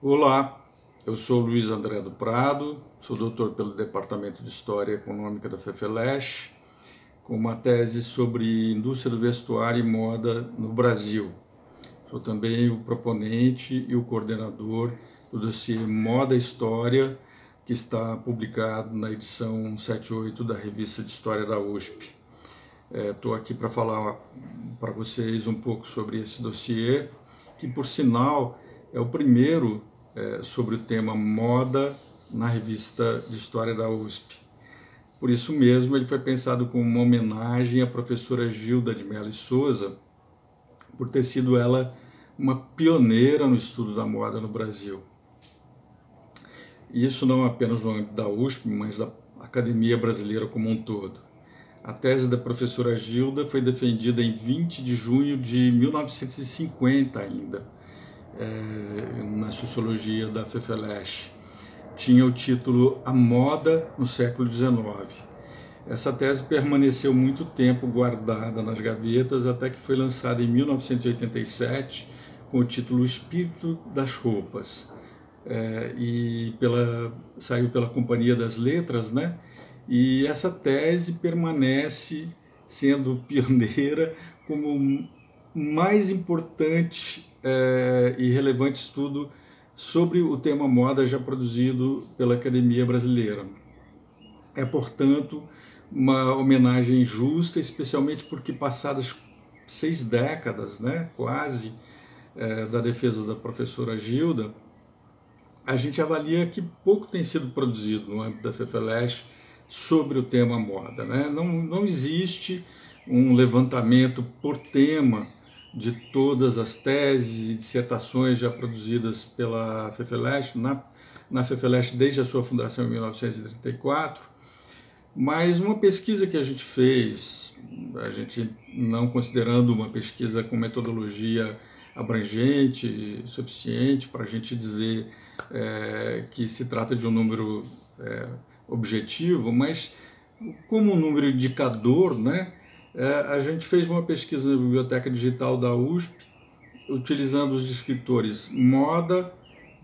Olá, eu sou Luiz André do Prado, sou doutor pelo Departamento de História Econômica da FEFELESH, com uma tese sobre indústria do vestuário e moda no Brasil. Sou também o proponente e o coordenador do dossiê Moda e História, que está publicado na edição 78 da Revista de História da USP. Estou é, aqui para falar para vocês um pouco sobre esse dossiê, que por sinal é o primeiro é, sobre o tema moda na revista de História da USP. Por isso mesmo, ele foi pensado como uma homenagem à professora Gilda de Mello e Souza, por ter sido ela uma pioneira no estudo da moda no Brasil. Isso não apenas no âmbito da USP, mas da academia brasileira como um todo. A tese da professora Gilda foi defendida em 20 de junho de 1950 ainda, é, na sociologia da FEFELESH. Tinha o título A Moda no Século XIX. Essa tese permaneceu muito tempo guardada nas gavetas até que foi lançada em 1987 com o título Espírito das Roupas. É, e pela, saiu pela Companhia das Letras, né? E essa tese permanece sendo pioneira como mais importante é, e relevante estudo sobre o tema moda já produzido pela Academia Brasileira. É, portanto, uma homenagem justa, especialmente porque passadas seis décadas, né, quase, é, da defesa da professora Gilda, a gente avalia que pouco tem sido produzido no âmbito da FEFELESH sobre o tema moda. Né? Não, não existe um levantamento por tema de todas as teses e dissertações já produzidas pela FEFELESH, na, na FEFELESH desde a sua fundação em 1934, mas uma pesquisa que a gente fez, a gente não considerando uma pesquisa com metodologia abrangente, suficiente para a gente dizer é, que se trata de um número é, objetivo, mas como um número indicador, né, é, a gente fez uma pesquisa na Biblioteca Digital da USP, utilizando os descritores moda,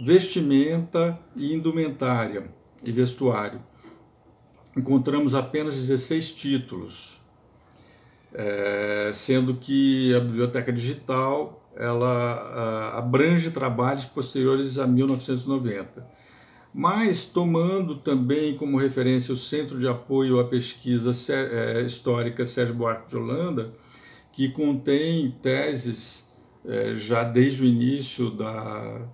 vestimenta e indumentária e vestuário. Encontramos apenas 16 títulos, é, sendo que a Biblioteca Digital ela abrange trabalhos posteriores a 1990 mas tomando também como referência o Centro de Apoio à Pesquisa é, Histórica Sérgio Buarque de Holanda, que contém teses é, já desde o início da,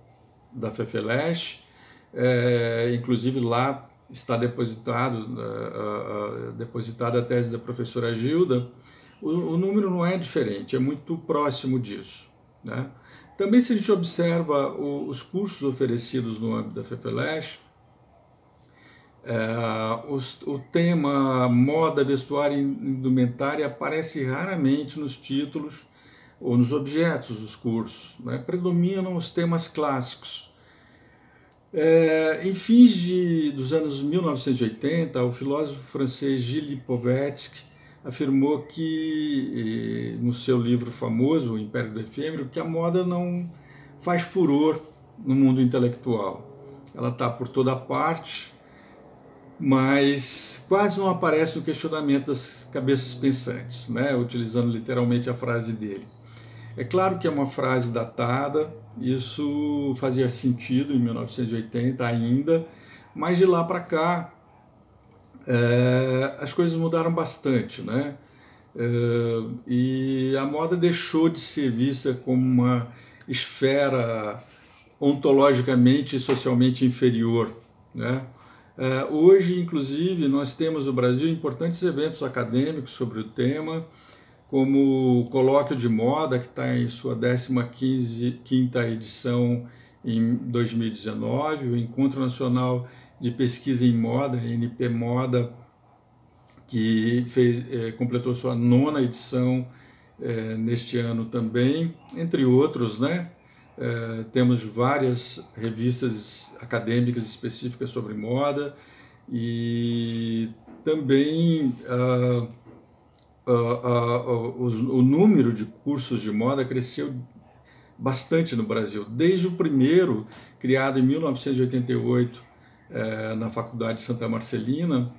da FEFELESH, é, inclusive lá está depositado, depositada a tese da professora Gilda, o, o número não é diferente, é muito próximo disso. Né? Também, se a gente observa os cursos oferecidos no âmbito da FEFELESH, os, o tema moda, vestuário e indumentária aparece raramente nos títulos ou nos objetos dos cursos. Né? Predominam os temas clássicos. É, em fins de, dos anos 1980, o filósofo francês Gilles Lipovetsky afirmou que, no seu livro famoso, O Império do Efêmero, que a moda não faz furor no mundo intelectual. Ela está por toda parte, mas quase não aparece no questionamento das cabeças pensantes, né? utilizando literalmente a frase dele. É claro que é uma frase datada, isso fazia sentido em 1980 ainda, mas de lá para cá é, as coisas mudaram bastante, né? É, e a moda deixou de ser vista como uma esfera ontologicamente e socialmente inferior, né? É, hoje, inclusive, nós temos no Brasil importantes eventos acadêmicos sobre o tema, como o Colóquio de Moda, que está em sua 15ª edição em 2019, o Encontro Nacional de Pesquisa em Moda, NP Moda, que fez, é, completou sua nona edição é, neste ano também, entre outros, né? É, temos várias revistas acadêmicas específicas sobre moda e também uh, uh, o, o número de cursos de moda cresceu bastante no Brasil. Desde o primeiro, criado em 1988 é, na Faculdade Santa Marcelina,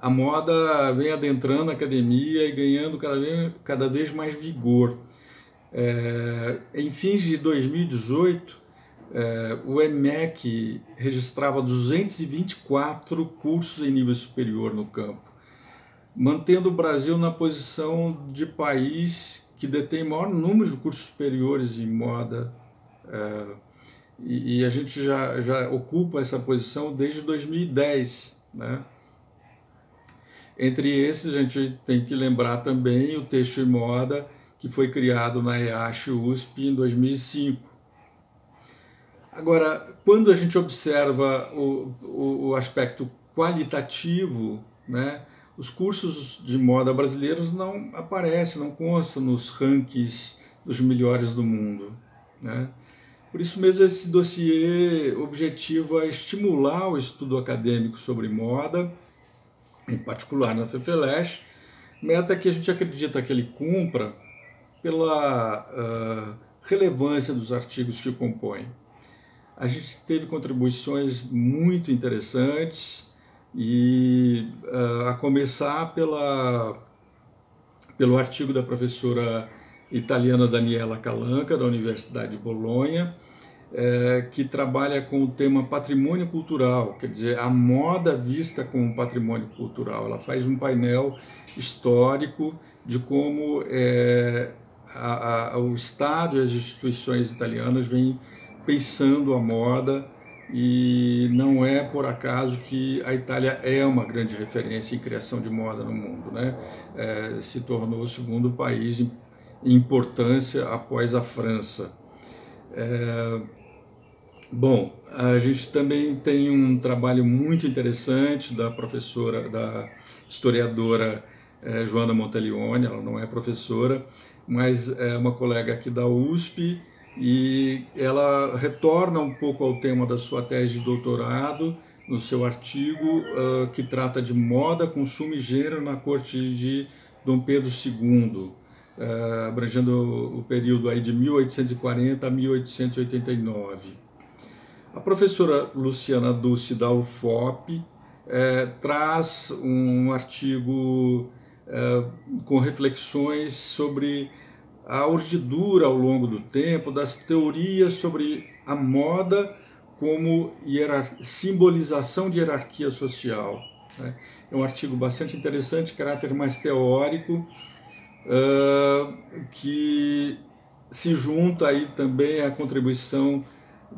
a moda vem adentrando a academia e ganhando cada vez, cada vez mais vigor. É, em fins de 2018, é, o EMEC registrava 224 cursos em nível superior no campo, mantendo o Brasil na posição de país que detém maior número de cursos superiores em moda. É, e, e, a gente já, já ocupa essa posição desde 2010. Né? Entre esses, a gente tem que lembrar também o Texto e Moda, que foi criado na EASH USP em 2005. Agora, quando a gente observa o, o, o aspecto qualitativo, né, os cursos de moda brasileiros não aparecem, não constam nos rankings dos melhores do mundo. Né? Por isso mesmo esse dossiê objetiva estimular o estudo acadêmico sobre moda, em particular na FEFELESH, meta que a gente acredita que ele cumpra pela uh, relevância dos artigos que o compõem. A gente teve contribuições muito interessantes e uh, a começar pela, pelo artigo da professora italiana Daniela Calanca, da Universidade de Bolonha, é, que trabalha com o tema patrimônio cultural, quer dizer, a moda vista como patrimônio cultural. Ela faz um painel histórico de como é, a, a, o Estado e as instituições italianas vêm pensando a moda e não é por acaso que a Itália é uma grande referência em criação de moda no mundo, né? É, se tornou o segundo país em importância após a França. É, Bom, a gente também tem um trabalho muito interessante da professora, da historiadora eh, Joana Monteleone, ela não é professora, mas é uma colega aqui da USP e ela retorna um pouco ao tema da sua tese de doutorado no seu artigo uh, que trata de moda, consumo e gênero na corte de Dom Pedro II, uh, abrangendo o período aí de 1840 a 1889. A professora Luciana Dulce da UFOP é, traz um artigo é, com reflexões sobre a urdidura ao longo do tempo das teorias sobre a moda como simbolização de hierarquia social. Né? É um artigo bastante interessante, caráter mais teórico, uh, que se junta aí também à contribuição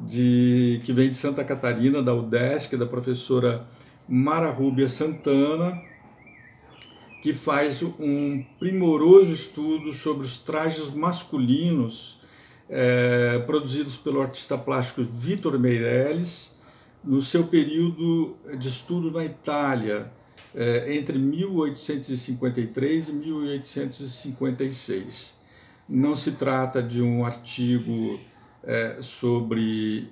de, que vem de Santa Catarina, da UDESC, da professora Mara Rúbia Santana, que faz um primoroso estudo sobre os trajes masculinos é, produzidos pelo artista plástico Vitor Meirelles no seu período de estudo na Itália, é, entre 1853 e 1856. Não se trata de um artigo é, sobre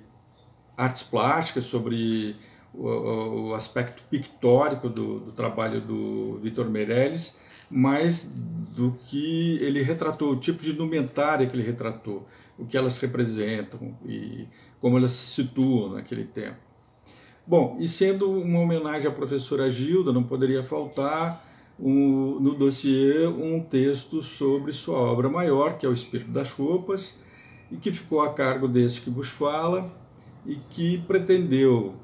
artes plásticas, sobre o, o aspecto pictórico do, do trabalho do Vitor Meirelles, mais do que ele retratou, o tipo de indumentária que ele retratou, o que elas representam e como elas se situam naquele tempo. Bom, e sendo uma homenagem à professora Gilda, não poderia faltar um, no dossiê um texto sobre sua obra maior, que é O Espírito das Roupas, e que ficou a cargo deste que vos fala e que pretendeu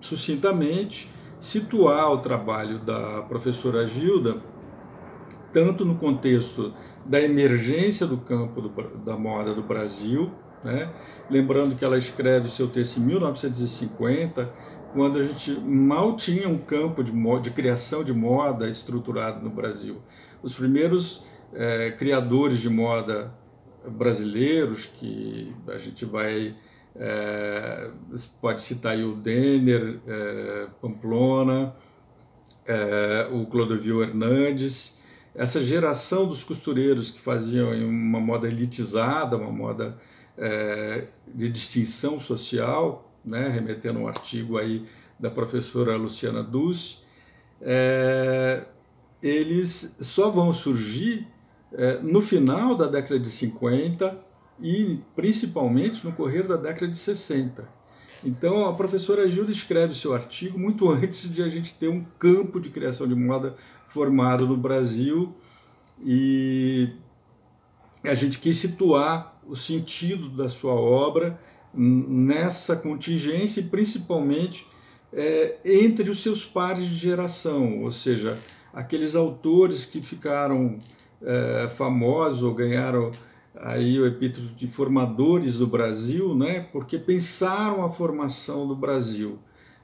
sucintamente situar o trabalho da professora Gilda tanto no contexto da emergência do campo do, da moda do Brasil, né? lembrando que ela escreve seu texto em 1950, quando a gente mal tinha um campo de, de criação de moda estruturado no Brasil. Os primeiros eh, criadores de moda brasileiros que a gente vai é, pode citar aí o Denner, é, Pamplona, é, o Clodovil Hernandes, essa geração dos costureiros que faziam uma moda elitizada, uma moda é, de distinção social, né, remetendo um artigo aí da professora Luciana Dulce, é, eles só vão surgir é, no final da década de 50 e principalmente no correr da década de 60. Então a professora Gilda escreve seu artigo muito antes de a gente ter um campo de criação de moda formado no Brasil e a gente quis situar o sentido da sua obra nessa contingência e principalmente é, entre os seus pares de geração, ou seja, aqueles autores que ficaram é, famosos ou ganharam aí o epíteto de formadores do Brasil, né, porque pensaram a formação do Brasil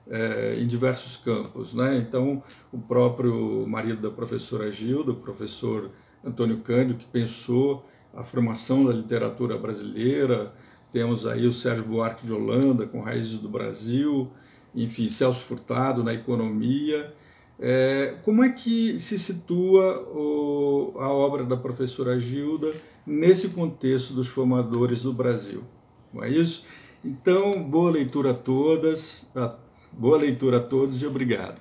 é, em diversos campos. Né? Então, o próprio marido da professora Gilda, o professor Antônio Cândido, que pensou a formação da literatura brasileira, temos aí o Sérgio Buarque de Holanda, com Raízes do Brasil, enfim, Celso Furtado na economia. É, como é que se situa o, a obra da professora Gilda nesse contexto dos formadores do Brasil? Não é isso? Então, boa leitura a todas, boa leitura a todos e obrigado.